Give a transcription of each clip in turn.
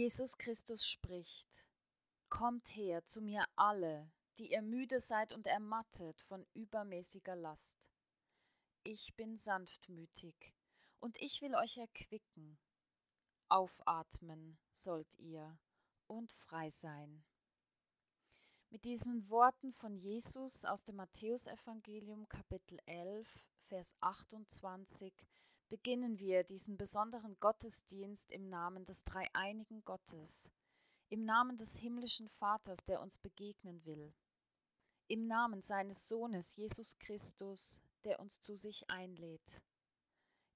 Jesus Christus spricht, Kommt her zu mir alle, die ihr müde seid und ermattet von übermäßiger Last. Ich bin sanftmütig, und ich will euch erquicken. Aufatmen sollt ihr und frei sein. Mit diesen Worten von Jesus aus dem Matthäusevangelium Kapitel 11, Vers 28 beginnen wir diesen besonderen Gottesdienst im Namen des dreieinigen Gottes, im Namen des himmlischen Vaters, der uns begegnen will, im Namen seines Sohnes Jesus Christus, der uns zu sich einlädt,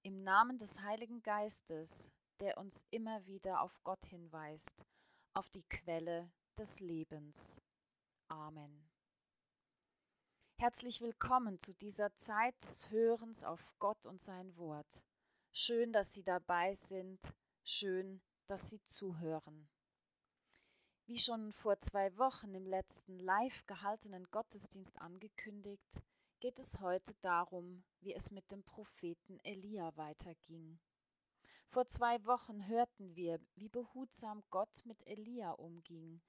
im Namen des Heiligen Geistes, der uns immer wieder auf Gott hinweist, auf die Quelle des Lebens. Amen. Herzlich willkommen zu dieser Zeit des Hörens auf Gott und sein Wort. Schön, dass Sie dabei sind, schön, dass Sie zuhören. Wie schon vor zwei Wochen im letzten live gehaltenen Gottesdienst angekündigt, geht es heute darum, wie es mit dem Propheten Elia weiterging. Vor zwei Wochen hörten wir, wie behutsam Gott mit Elia umging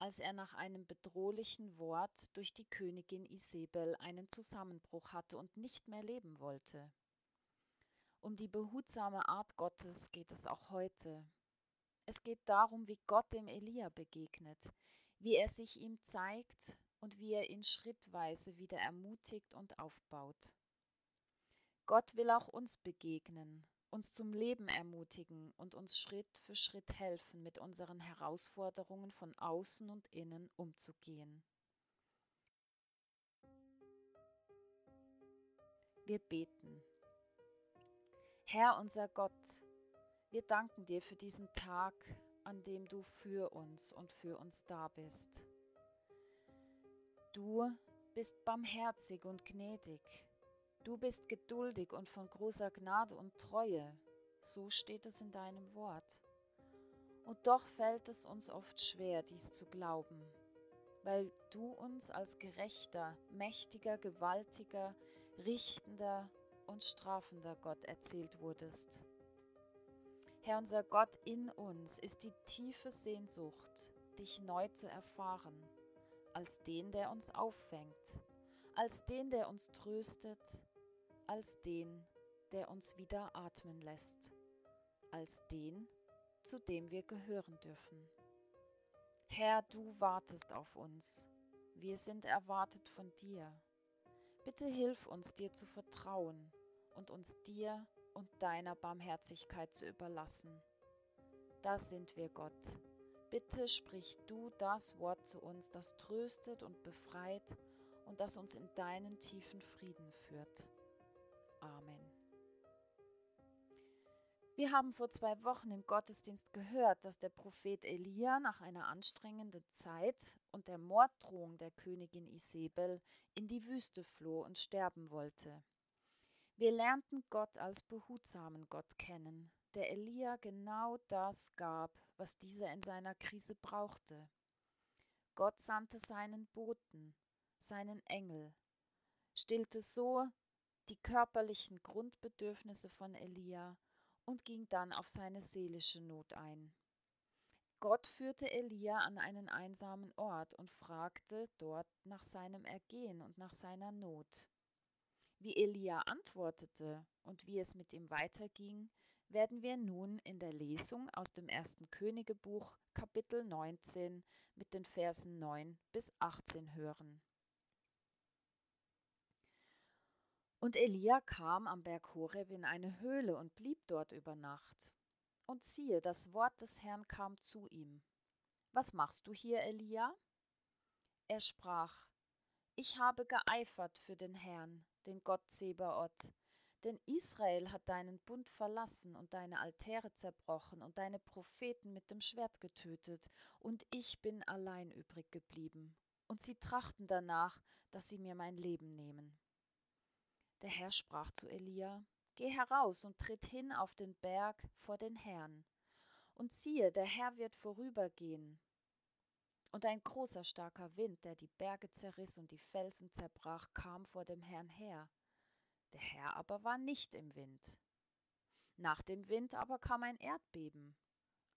als er nach einem bedrohlichen Wort durch die Königin Isabel einen Zusammenbruch hatte und nicht mehr leben wollte. Um die behutsame Art Gottes geht es auch heute. Es geht darum, wie Gott dem Elia begegnet, wie er sich ihm zeigt und wie er ihn schrittweise wieder ermutigt und aufbaut. Gott will auch uns begegnen, uns zum Leben ermutigen und uns Schritt für Schritt helfen, mit unseren Herausforderungen von außen und innen umzugehen. Wir beten. Herr unser Gott, wir danken dir für diesen Tag, an dem du für uns und für uns da bist. Du bist barmherzig und gnädig Du bist geduldig und von großer Gnade und Treue, so steht es in deinem Wort. Und doch fällt es uns oft schwer, dies zu glauben, weil du uns als gerechter, mächtiger, gewaltiger, richtender und strafender Gott erzählt wurdest. Herr unser Gott, in uns ist die tiefe Sehnsucht, dich neu zu erfahren, als den, der uns auffängt, als den, der uns tröstet, als den, der uns wieder atmen lässt, als den, zu dem wir gehören dürfen. Herr, du wartest auf uns, wir sind erwartet von dir. Bitte hilf uns, dir zu vertrauen und uns dir und deiner Barmherzigkeit zu überlassen. Da sind wir, Gott. Bitte sprich du das Wort zu uns, das tröstet und befreit und das uns in deinen tiefen Frieden führt. Amen. Wir haben vor zwei Wochen im Gottesdienst gehört, dass der Prophet Elia nach einer anstrengenden Zeit und der Morddrohung der Königin Isabel in die Wüste floh und sterben wollte. Wir lernten Gott als behutsamen Gott kennen, der Elia genau das gab, was dieser in seiner Krise brauchte. Gott sandte seinen Boten, seinen Engel, stillte so die körperlichen Grundbedürfnisse von Elia und ging dann auf seine seelische Not ein. Gott führte Elia an einen einsamen Ort und fragte dort nach seinem Ergehen und nach seiner Not. Wie Elia antwortete und wie es mit ihm weiterging, werden wir nun in der Lesung aus dem ersten Königebuch Kapitel 19 mit den Versen 9 bis 18 hören. Und Elia kam am Berg Horeb in eine Höhle und blieb dort über Nacht. Und siehe, das Wort des Herrn kam zu ihm. Was machst du hier, Elia? Er sprach, Ich habe geeifert für den Herrn, den Gott Zebaoth, denn Israel hat deinen Bund verlassen und deine Altäre zerbrochen und deine Propheten mit dem Schwert getötet, und ich bin allein übrig geblieben. Und sie trachten danach, dass sie mir mein Leben nehmen. Der Herr sprach zu Elia, Geh heraus und tritt hin auf den Berg vor den Herrn. Und siehe, der Herr wird vorübergehen. Und ein großer starker Wind, der die Berge zerriss und die Felsen zerbrach, kam vor dem Herrn her. Der Herr aber war nicht im Wind. Nach dem Wind aber kam ein Erdbeben.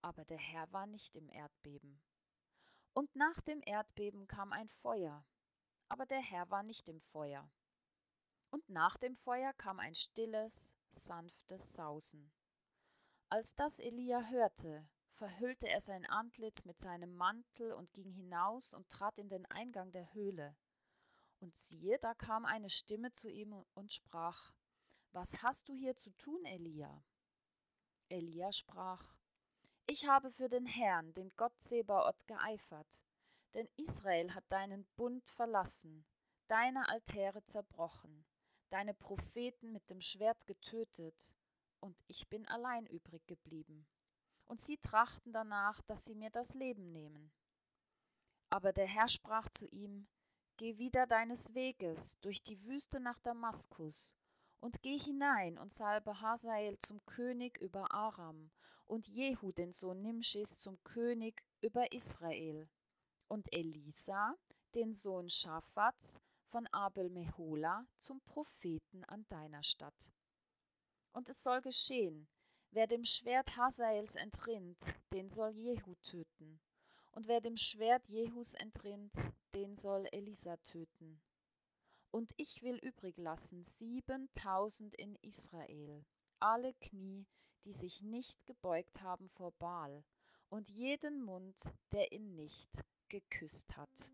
Aber der Herr war nicht im Erdbeben. Und nach dem Erdbeben kam ein Feuer, aber der Herr war nicht im Feuer. Und nach dem Feuer kam ein stilles, sanftes Sausen. Als das Elia hörte, verhüllte er sein Antlitz mit seinem Mantel und ging hinaus und trat in den Eingang der Höhle. Und siehe, da kam eine Stimme zu ihm und sprach, Was hast du hier zu tun, Elia? Elia sprach, Ich habe für den Herrn, den Gott Sebaoth, geeifert, denn Israel hat deinen Bund verlassen, deine Altäre zerbrochen, deine Propheten mit dem Schwert getötet, und ich bin allein übrig geblieben und sie trachten danach, dass sie mir das Leben nehmen. Aber der Herr sprach zu ihm, Geh wieder deines Weges durch die Wüste nach Damaskus, und geh hinein und salbe Hazael zum König über Aram und Jehu den Sohn Nimschis zum König über Israel und Elisa den Sohn Schaphats von Abel Mehola zum Propheten an deiner Stadt. Und es soll geschehen, Wer dem Schwert Hazaels entrinnt, den soll Jehu töten. Und wer dem Schwert Jehus entrinnt, den soll Elisa töten. Und ich will übrig lassen siebentausend in Israel, alle Knie, die sich nicht gebeugt haben vor Baal, und jeden Mund, der ihn nicht geküsst hat.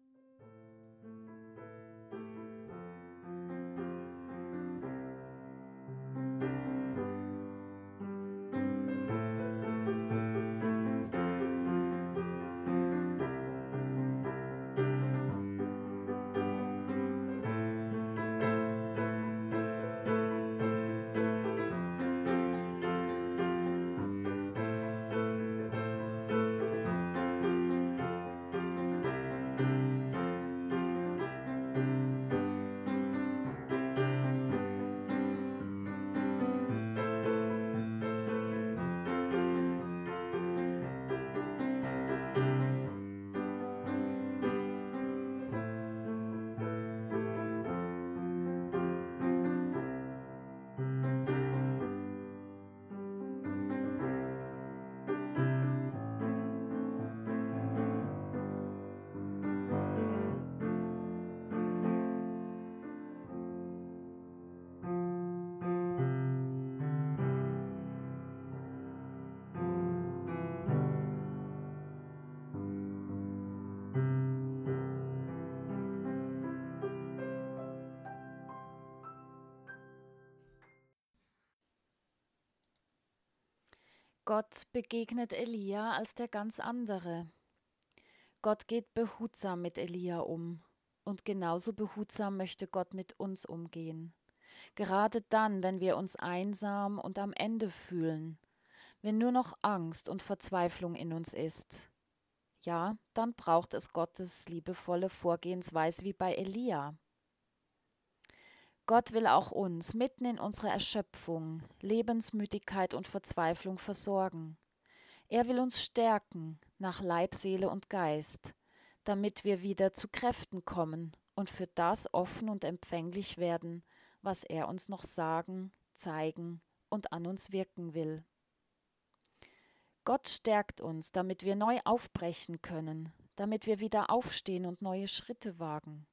Gott begegnet Elia als der ganz andere. Gott geht behutsam mit Elia um. Und genauso behutsam möchte Gott mit uns umgehen. Gerade dann, wenn wir uns einsam und am Ende fühlen, wenn nur noch Angst und Verzweiflung in uns ist. Ja, dann braucht es Gottes liebevolle Vorgehensweise wie bei Elia. Gott will auch uns mitten in unserer Erschöpfung, Lebensmüdigkeit und Verzweiflung versorgen. Er will uns stärken nach Leib, Seele und Geist, damit wir wieder zu Kräften kommen und für das offen und empfänglich werden, was er uns noch sagen, zeigen und an uns wirken will. Gott stärkt uns, damit wir neu aufbrechen können, damit wir wieder aufstehen und neue Schritte wagen.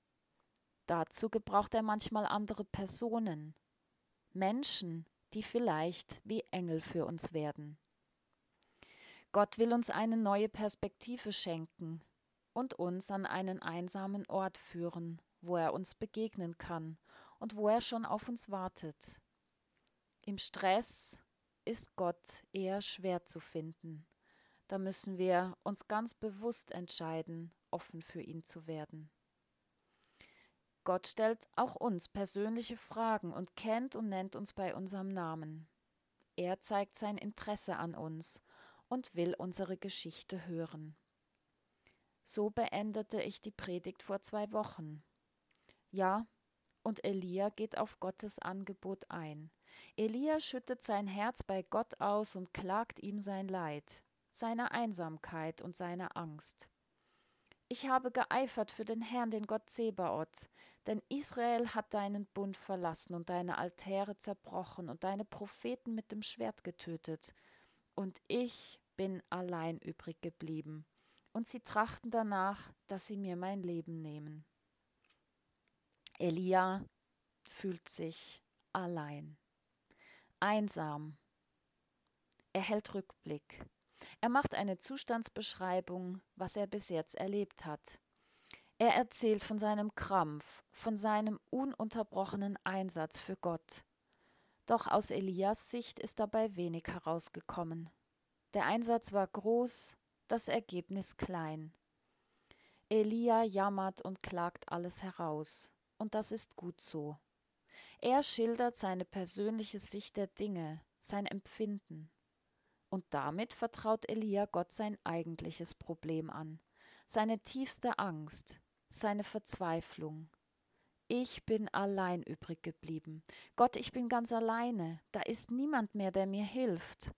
Dazu gebraucht er manchmal andere Personen, Menschen, die vielleicht wie Engel für uns werden. Gott will uns eine neue Perspektive schenken und uns an einen einsamen Ort führen, wo er uns begegnen kann und wo er schon auf uns wartet. Im Stress ist Gott eher schwer zu finden. Da müssen wir uns ganz bewusst entscheiden, offen für ihn zu werden. Gott stellt auch uns persönliche Fragen und kennt und nennt uns bei unserem Namen. Er zeigt sein Interesse an uns und will unsere Geschichte hören. So beendete ich die Predigt vor zwei Wochen. Ja, und Elia geht auf Gottes Angebot ein. Elia schüttet sein Herz bei Gott aus und klagt ihm sein Leid, seine Einsamkeit und seine Angst. Ich habe geeifert für den Herrn, den Gott Zebaoth, denn Israel hat deinen Bund verlassen und deine Altäre zerbrochen und deine Propheten mit dem Schwert getötet. Und ich bin allein übrig geblieben, und sie trachten danach, dass sie mir mein Leben nehmen. Elia fühlt sich allein, einsam. Er hält Rückblick. Er macht eine Zustandsbeschreibung, was er bis jetzt erlebt hat. Er erzählt von seinem Krampf, von seinem ununterbrochenen Einsatz für Gott. Doch aus Elias Sicht ist dabei wenig herausgekommen. Der Einsatz war groß, das Ergebnis klein. Elia jammert und klagt alles heraus, und das ist gut so. Er schildert seine persönliche Sicht der Dinge, sein Empfinden. Und damit vertraut Elia Gott sein eigentliches Problem an, seine tiefste Angst, seine Verzweiflung. Ich bin allein übrig geblieben. Gott, ich bin ganz alleine. Da ist niemand mehr, der mir hilft.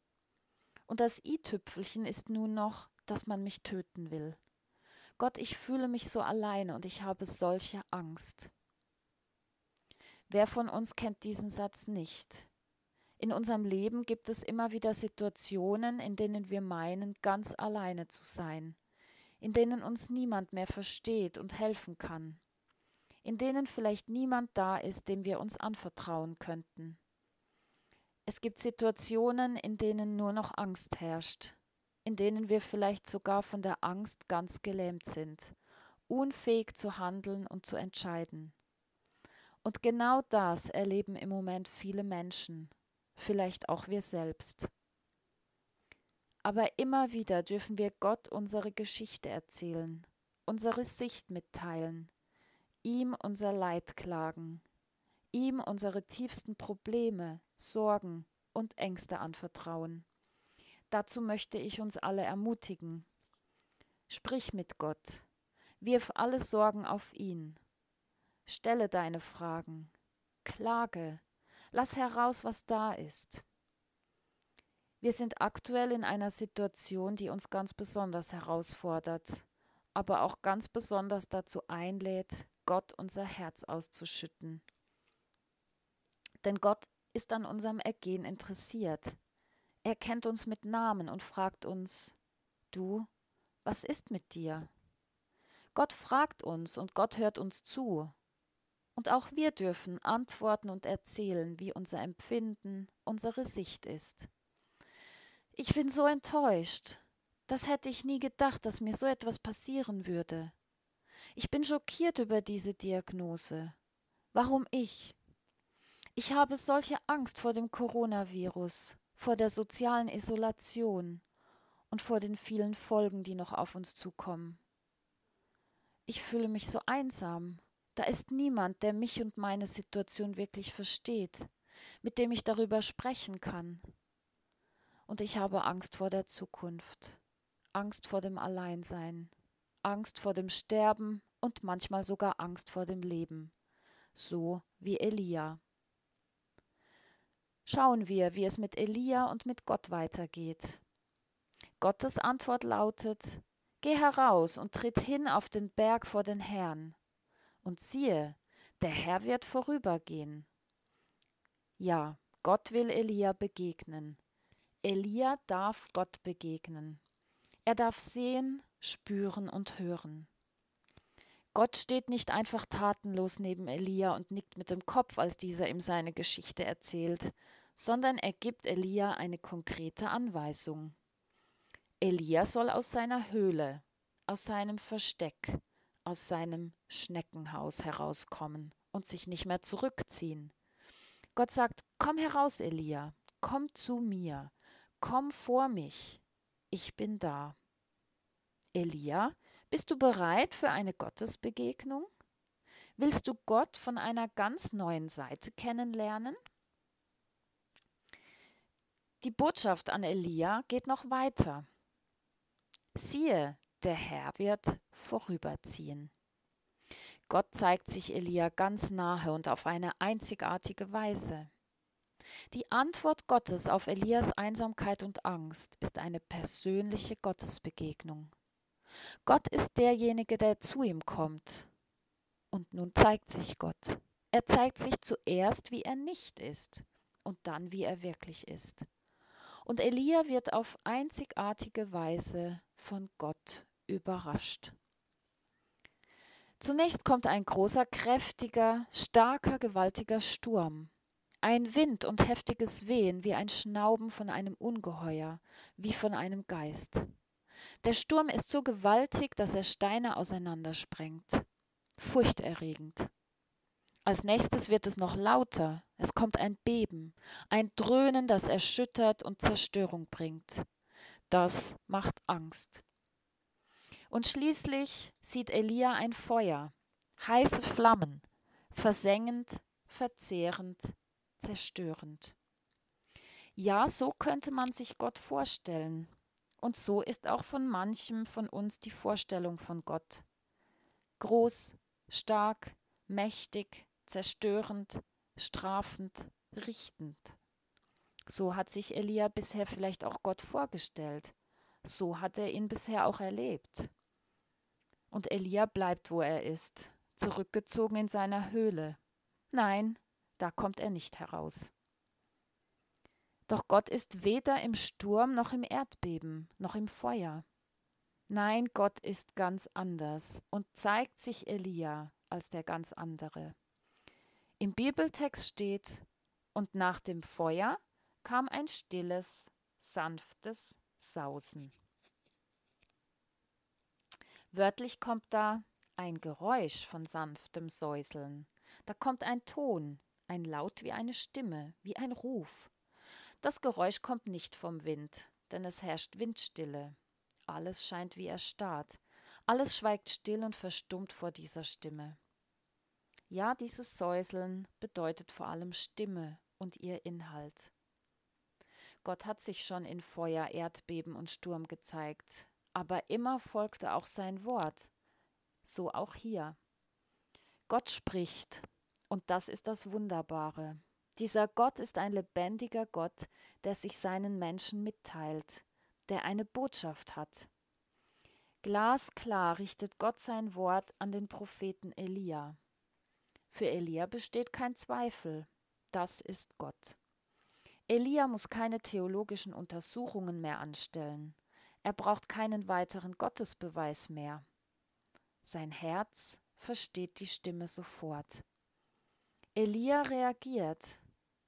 Und das i-Tüpfelchen ist nun noch, dass man mich töten will. Gott, ich fühle mich so alleine und ich habe solche Angst. Wer von uns kennt diesen Satz nicht? In unserem Leben gibt es immer wieder Situationen, in denen wir meinen, ganz alleine zu sein, in denen uns niemand mehr versteht und helfen kann, in denen vielleicht niemand da ist, dem wir uns anvertrauen könnten. Es gibt Situationen, in denen nur noch Angst herrscht, in denen wir vielleicht sogar von der Angst ganz gelähmt sind, unfähig zu handeln und zu entscheiden. Und genau das erleben im Moment viele Menschen, vielleicht auch wir selbst. Aber immer wieder dürfen wir Gott unsere Geschichte erzählen, unsere Sicht mitteilen, ihm unser Leid klagen, ihm unsere tiefsten Probleme, Sorgen und Ängste anvertrauen. Dazu möchte ich uns alle ermutigen. Sprich mit Gott, wirf alle Sorgen auf ihn, stelle deine Fragen, klage, Lass heraus, was da ist. Wir sind aktuell in einer Situation, die uns ganz besonders herausfordert, aber auch ganz besonders dazu einlädt, Gott unser Herz auszuschütten. Denn Gott ist an unserem Ergehen interessiert. Er kennt uns mit Namen und fragt uns, du, was ist mit dir? Gott fragt uns und Gott hört uns zu. Und auch wir dürfen antworten und erzählen, wie unser Empfinden, unsere Sicht ist. Ich bin so enttäuscht. Das hätte ich nie gedacht, dass mir so etwas passieren würde. Ich bin schockiert über diese Diagnose. Warum ich? Ich habe solche Angst vor dem Coronavirus, vor der sozialen Isolation und vor den vielen Folgen, die noch auf uns zukommen. Ich fühle mich so einsam da ist niemand, der mich und meine Situation wirklich versteht, mit dem ich darüber sprechen kann. Und ich habe Angst vor der Zukunft, Angst vor dem Alleinsein, Angst vor dem Sterben und manchmal sogar Angst vor dem Leben, so wie Elia. Schauen wir, wie es mit Elia und mit Gott weitergeht. Gottes Antwort lautet, Geh heraus und tritt hin auf den Berg vor den Herrn. Und siehe, der Herr wird vorübergehen. Ja, Gott will Elia begegnen. Elia darf Gott begegnen. Er darf sehen, spüren und hören. Gott steht nicht einfach tatenlos neben Elia und nickt mit dem Kopf, als dieser ihm seine Geschichte erzählt, sondern er gibt Elia eine konkrete Anweisung. Elia soll aus seiner Höhle, aus seinem Versteck, aus seinem Schneckenhaus herauskommen und sich nicht mehr zurückziehen. Gott sagt, komm heraus, Elia, komm zu mir, komm vor mich, ich bin da. Elia, bist du bereit für eine Gottesbegegnung? Willst du Gott von einer ganz neuen Seite kennenlernen? Die Botschaft an Elia geht noch weiter. Siehe, der Herr wird vorüberziehen. Gott zeigt sich Elia ganz nahe und auf eine einzigartige Weise. Die Antwort Gottes auf Elias Einsamkeit und Angst ist eine persönliche Gottesbegegnung. Gott ist derjenige, der zu ihm kommt. Und nun zeigt sich Gott. Er zeigt sich zuerst, wie er nicht ist, und dann, wie er wirklich ist. Und Elia wird auf einzigartige Weise von Gott überrascht. Zunächst kommt ein großer, kräftiger, starker, gewaltiger Sturm. Ein Wind und heftiges Wehen wie ein Schnauben von einem Ungeheuer, wie von einem Geist. Der Sturm ist so gewaltig, dass er Steine auseinandersprengt. Furchterregend. Als nächstes wird es noch lauter. Es kommt ein Beben, ein Dröhnen, das erschüttert und Zerstörung bringt. Das macht Angst. Und schließlich sieht Elia ein Feuer, heiße Flammen, versengend, verzehrend, zerstörend. Ja, so könnte man sich Gott vorstellen. Und so ist auch von manchem von uns die Vorstellung von Gott. Groß, stark, mächtig, zerstörend, strafend, richtend. So hat sich Elia bisher vielleicht auch Gott vorgestellt. So hat er ihn bisher auch erlebt. Und Elia bleibt, wo er ist, zurückgezogen in seiner Höhle. Nein, da kommt er nicht heraus. Doch Gott ist weder im Sturm noch im Erdbeben noch im Feuer. Nein, Gott ist ganz anders und zeigt sich Elia als der ganz andere. Im Bibeltext steht, und nach dem Feuer kam ein stilles, sanftes Sausen. Wörtlich kommt da ein Geräusch von sanftem Säuseln. Da kommt ein Ton, ein Laut wie eine Stimme, wie ein Ruf. Das Geräusch kommt nicht vom Wind, denn es herrscht Windstille. Alles scheint wie erstarrt. Alles schweigt still und verstummt vor dieser Stimme. Ja, dieses Säuseln bedeutet vor allem Stimme und ihr Inhalt. Gott hat sich schon in Feuer, Erdbeben und Sturm gezeigt, aber immer folgte auch sein Wort, so auch hier. Gott spricht, und das ist das Wunderbare. Dieser Gott ist ein lebendiger Gott, der sich seinen Menschen mitteilt, der eine Botschaft hat. Glasklar richtet Gott sein Wort an den Propheten Elia. Für Elia besteht kein Zweifel, das ist Gott. Elia muss keine theologischen Untersuchungen mehr anstellen. Er braucht keinen weiteren Gottesbeweis mehr. Sein Herz versteht die Stimme sofort. Elia reagiert.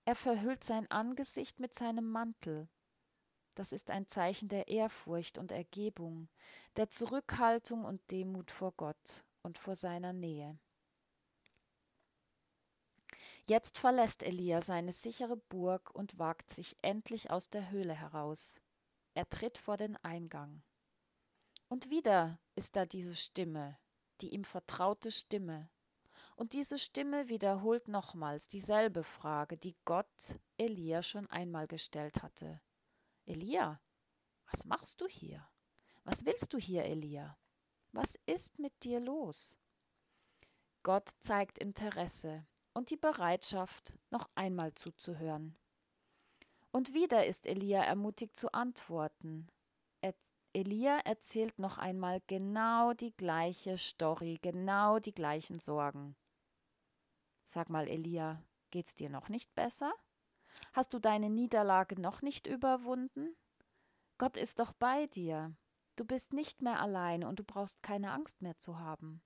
Er verhüllt sein Angesicht mit seinem Mantel. Das ist ein Zeichen der Ehrfurcht und Ergebung, der Zurückhaltung und Demut vor Gott und vor seiner Nähe. Jetzt verlässt Elia seine sichere Burg und wagt sich endlich aus der Höhle heraus. Er tritt vor den Eingang. Und wieder ist da diese Stimme, die ihm vertraute Stimme. Und diese Stimme wiederholt nochmals dieselbe Frage, die Gott Elia schon einmal gestellt hatte. Elia, was machst du hier? Was willst du hier, Elia? Was ist mit dir los? Gott zeigt Interesse und die Bereitschaft, noch einmal zuzuhören. Und wieder ist Elia ermutigt zu antworten. Er, Elia erzählt noch einmal genau die gleiche Story, genau die gleichen Sorgen. Sag mal, Elia, geht's dir noch nicht besser? Hast du deine Niederlage noch nicht überwunden? Gott ist doch bei dir. Du bist nicht mehr allein und du brauchst keine Angst mehr zu haben.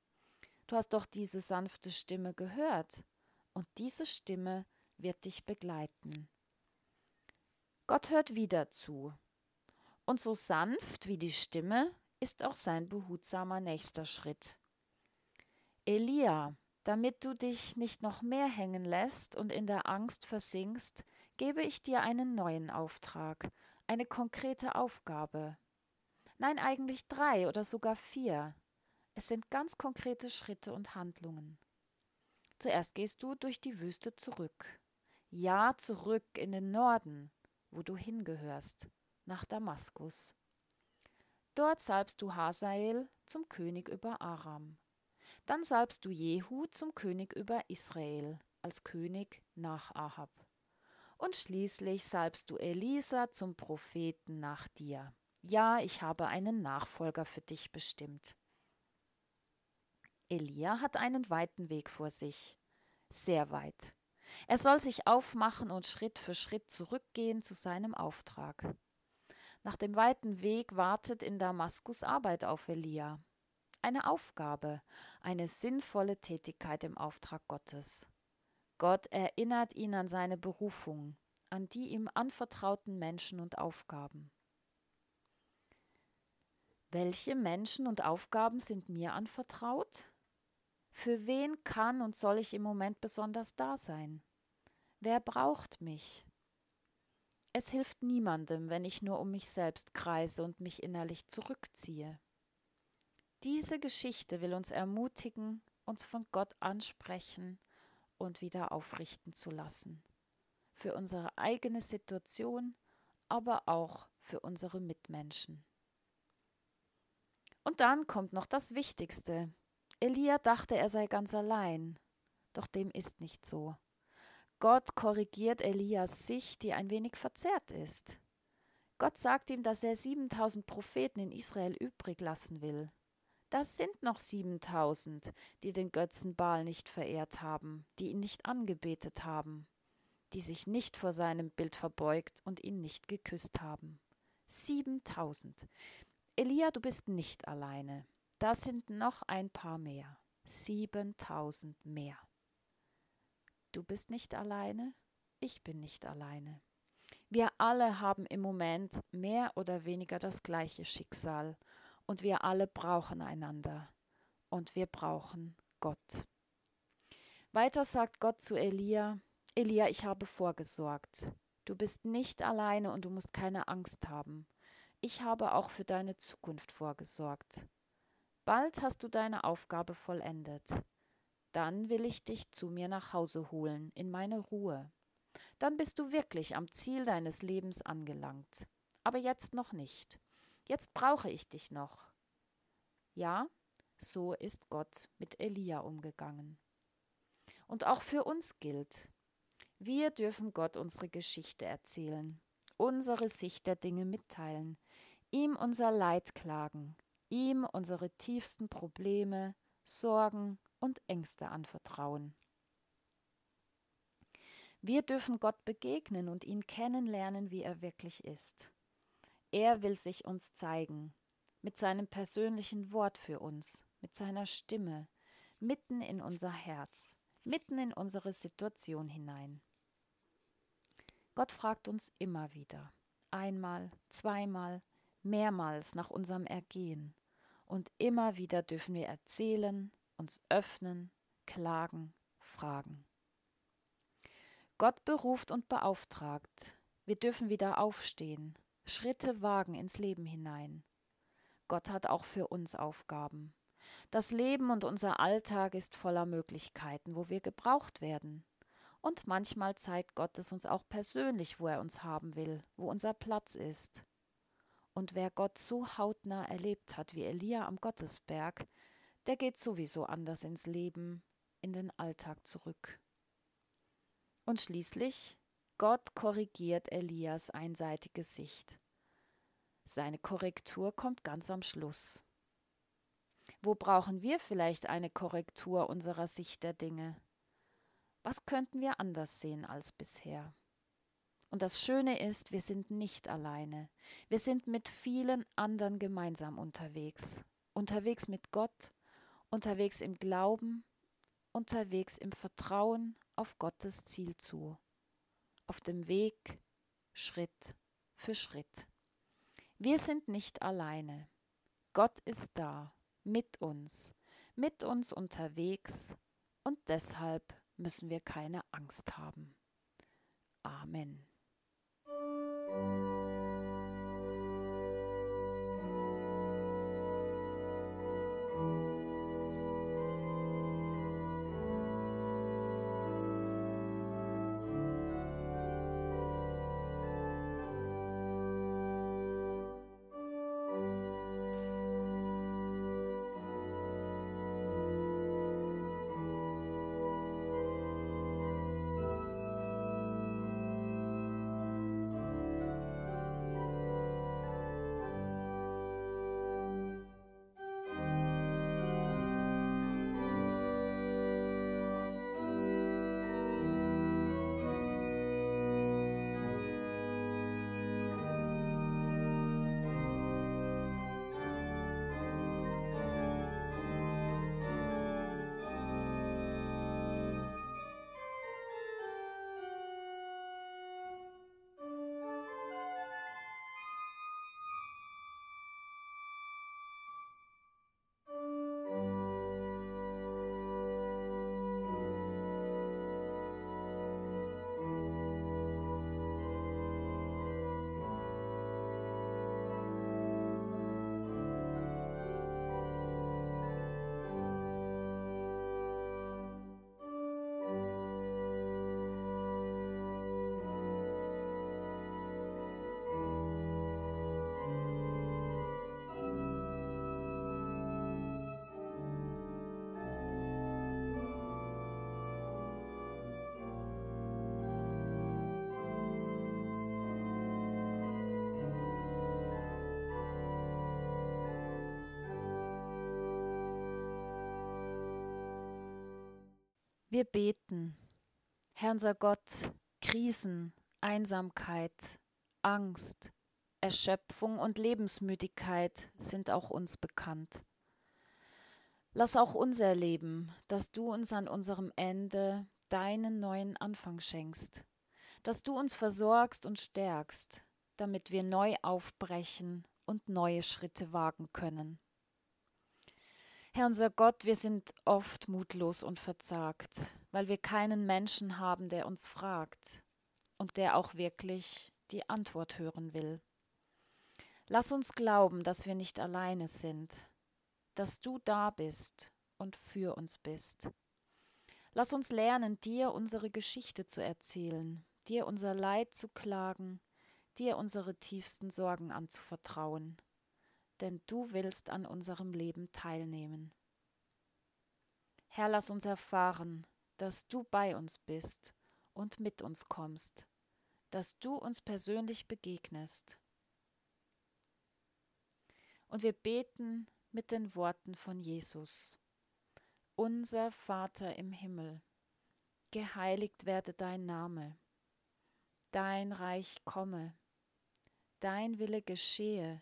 Du hast doch diese sanfte Stimme gehört und diese Stimme wird dich begleiten. Gott hört wieder zu. Und so sanft wie die Stimme ist auch sein behutsamer nächster Schritt. Elia, damit du dich nicht noch mehr hängen lässt und in der Angst versinkst, gebe ich dir einen neuen Auftrag, eine konkrete Aufgabe. Nein, eigentlich drei oder sogar vier. Es sind ganz konkrete Schritte und Handlungen. Zuerst gehst du durch die Wüste zurück. Ja, zurück in den Norden, wo du hingehörst, nach Damaskus. Dort salbst du Hasael zum König über Aram. Dann salbst du Jehu zum König über Israel, als König nach Ahab. Und schließlich salbst du Elisa zum Propheten nach dir. Ja, ich habe einen Nachfolger für dich bestimmt. Elia hat einen weiten Weg vor sich, sehr weit. Er soll sich aufmachen und Schritt für Schritt zurückgehen zu seinem Auftrag. Nach dem weiten Weg wartet in Damaskus Arbeit auf Elia. Eine Aufgabe, eine sinnvolle Tätigkeit im Auftrag Gottes. Gott erinnert ihn an seine Berufung, an die ihm anvertrauten Menschen und Aufgaben. Welche Menschen und Aufgaben sind mir anvertraut? Für wen kann und soll ich im Moment besonders da sein? Wer braucht mich? Es hilft niemandem, wenn ich nur um mich selbst kreise und mich innerlich zurückziehe. Diese Geschichte will uns ermutigen, uns von Gott ansprechen und wieder aufrichten zu lassen. Für unsere eigene Situation, aber auch für unsere Mitmenschen. Und dann kommt noch das Wichtigste. Elia dachte, er sei ganz allein, doch dem ist nicht so. Gott korrigiert Elias Sicht, die ein wenig verzerrt ist. Gott sagt ihm, dass er 7000 Propheten in Israel übrig lassen will. Das sind noch 7000, die den Götzen Baal nicht verehrt haben, die ihn nicht angebetet haben, die sich nicht vor seinem Bild verbeugt und ihn nicht geküsst haben. 7000. Elia, du bist nicht alleine. Das sind noch ein paar mehr. 7000 mehr. Du bist nicht alleine, ich bin nicht alleine. Wir alle haben im Moment mehr oder weniger das gleiche Schicksal und wir alle brauchen einander und wir brauchen Gott. Weiter sagt Gott zu Elia, Elia, ich habe vorgesorgt. Du bist nicht alleine und du musst keine Angst haben. Ich habe auch für deine Zukunft vorgesorgt. Bald hast du deine Aufgabe vollendet. Dann will ich dich zu mir nach Hause holen, in meine Ruhe. Dann bist du wirklich am Ziel deines Lebens angelangt. Aber jetzt noch nicht. Jetzt brauche ich dich noch. Ja, so ist Gott mit Elia umgegangen. Und auch für uns gilt, wir dürfen Gott unsere Geschichte erzählen, unsere Sicht der Dinge mitteilen, ihm unser Leid klagen, ihm unsere tiefsten Probleme, Sorgen und Ängste anvertrauen. Wir dürfen Gott begegnen und ihn kennenlernen, wie er wirklich ist. Er will sich uns zeigen, mit seinem persönlichen Wort für uns, mit seiner Stimme, mitten in unser Herz, mitten in unsere Situation hinein. Gott fragt uns immer wieder, einmal, zweimal, mehrmals nach unserem Ergehen, und immer wieder dürfen wir erzählen, uns öffnen, klagen, fragen. Gott beruft und beauftragt. Wir dürfen wieder aufstehen, Schritte wagen ins Leben hinein. Gott hat auch für uns Aufgaben. Das Leben und unser Alltag ist voller Möglichkeiten, wo wir gebraucht werden. Und manchmal zeigt Gott es uns auch persönlich, wo er uns haben will, wo unser Platz ist. Und wer Gott so hautnah erlebt hat wie Elia am Gottesberg, der geht sowieso anders ins Leben, in den Alltag zurück. Und schließlich, Gott korrigiert Elias einseitige Sicht. Seine Korrektur kommt ganz am Schluss. Wo brauchen wir vielleicht eine Korrektur unserer Sicht der Dinge? Was könnten wir anders sehen als bisher? Und das Schöne ist, wir sind nicht alleine. Wir sind mit vielen anderen gemeinsam unterwegs. Unterwegs mit Gott unterwegs im Glauben, unterwegs im Vertrauen auf Gottes Ziel zu, auf dem Weg Schritt für Schritt. Wir sind nicht alleine. Gott ist da, mit uns, mit uns unterwegs und deshalb müssen wir keine Angst haben. Amen. Música Wir beten, Herr unser Gott, Krisen, Einsamkeit, Angst, Erschöpfung und Lebensmüdigkeit sind auch uns bekannt. Lass auch uns erleben, dass du uns an unserem Ende deinen neuen Anfang schenkst, dass du uns versorgst und stärkst, damit wir neu aufbrechen und neue Schritte wagen können. Herr unser Gott, wir sind oft mutlos und verzagt, weil wir keinen Menschen haben, der uns fragt und der auch wirklich die Antwort hören will. Lass uns glauben, dass wir nicht alleine sind, dass du da bist und für uns bist. Lass uns lernen, dir unsere Geschichte zu erzählen, dir unser Leid zu klagen, dir unsere tiefsten Sorgen anzuvertrauen denn du willst an unserem Leben teilnehmen. Herr, lass uns erfahren, dass du bei uns bist und mit uns kommst, dass du uns persönlich begegnest. Und wir beten mit den Worten von Jesus. Unser Vater im Himmel, geheiligt werde dein Name, dein Reich komme, dein Wille geschehe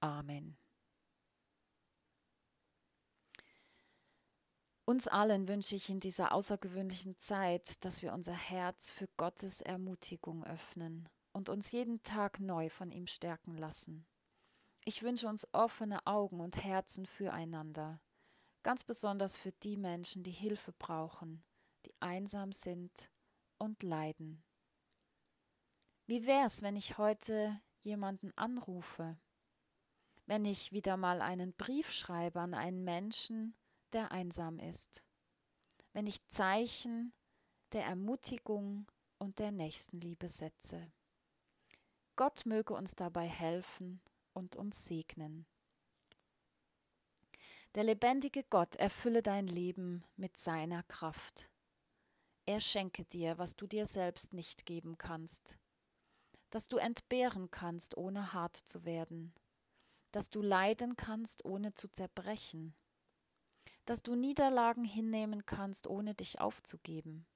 Amen. Uns allen wünsche ich in dieser außergewöhnlichen Zeit, dass wir unser Herz für Gottes Ermutigung öffnen und uns jeden Tag neu von ihm stärken lassen. Ich wünsche uns offene Augen und Herzen füreinander, ganz besonders für die Menschen, die Hilfe brauchen, die einsam sind und leiden. Wie wär's, wenn ich heute jemanden anrufe, wenn ich wieder mal einen Brief schreibe an einen Menschen, der einsam ist, wenn ich Zeichen der Ermutigung und der Nächstenliebe setze. Gott möge uns dabei helfen und uns segnen. Der lebendige Gott erfülle dein Leben mit seiner Kraft. Er schenke dir, was du dir selbst nicht geben kannst, dass du entbehren kannst, ohne hart zu werden, dass du leiden kannst, ohne zu zerbrechen, dass du Niederlagen hinnehmen kannst, ohne dich aufzugeben,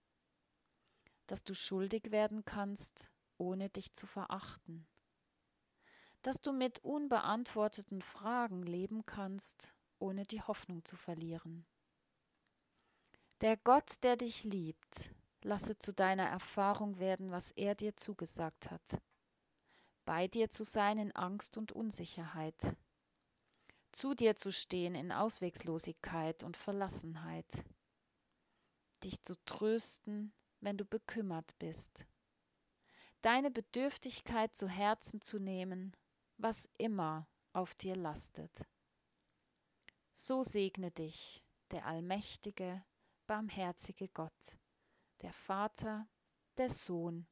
dass du schuldig werden kannst, ohne dich zu verachten, dass du mit unbeantworteten Fragen leben kannst, ohne die Hoffnung zu verlieren. Der Gott, der dich liebt, lasse zu deiner Erfahrung werden, was er dir zugesagt hat bei dir zu sein in Angst und Unsicherheit, zu dir zu stehen in Auswegslosigkeit und Verlassenheit, dich zu trösten, wenn du bekümmert bist, deine Bedürftigkeit zu Herzen zu nehmen, was immer auf dir lastet. So segne dich der allmächtige, barmherzige Gott, der Vater, der Sohn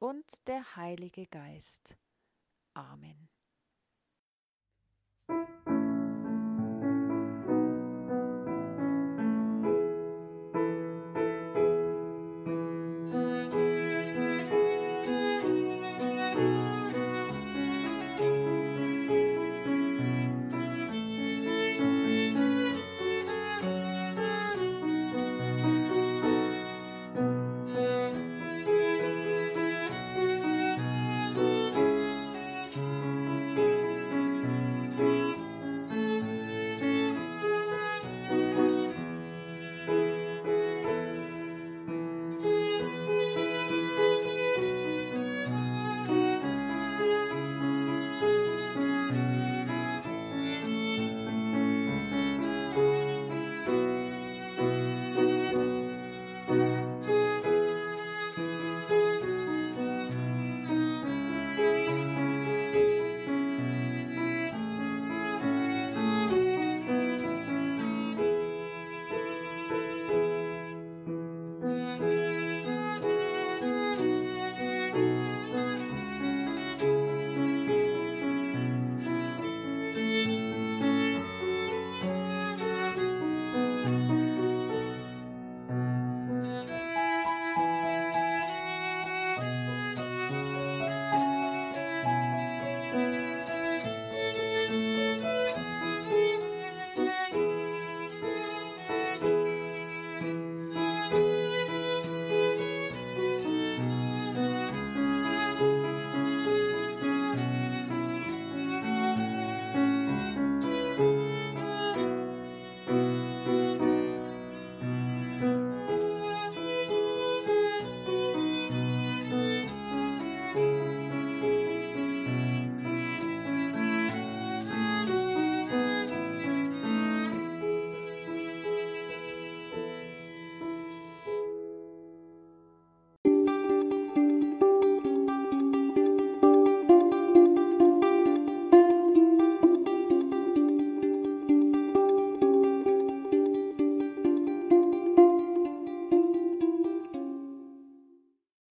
und der Heilige Geist. Amen.